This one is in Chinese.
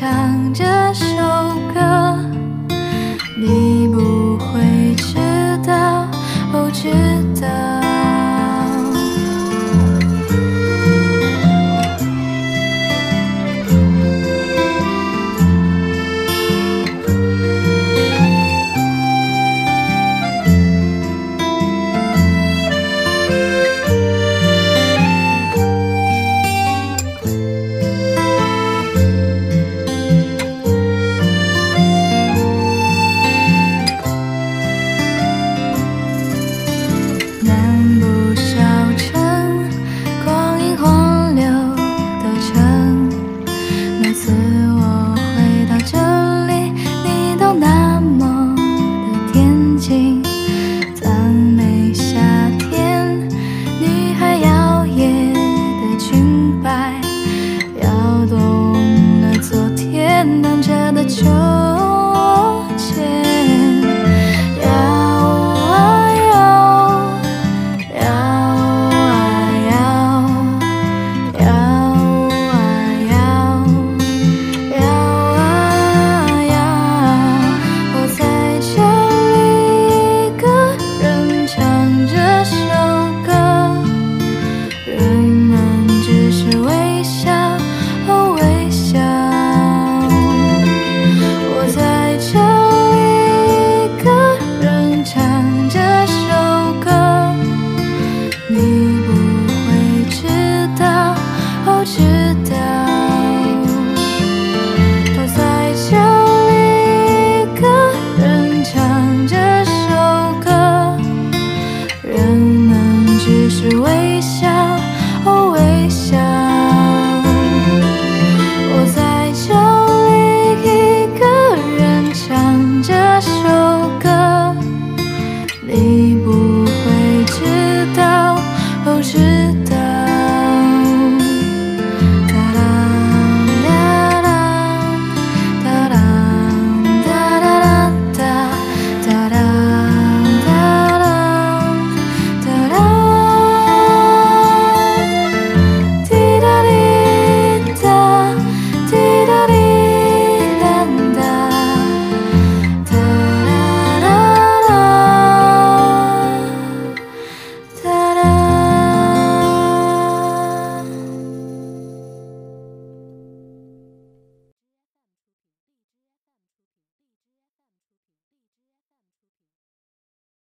唱着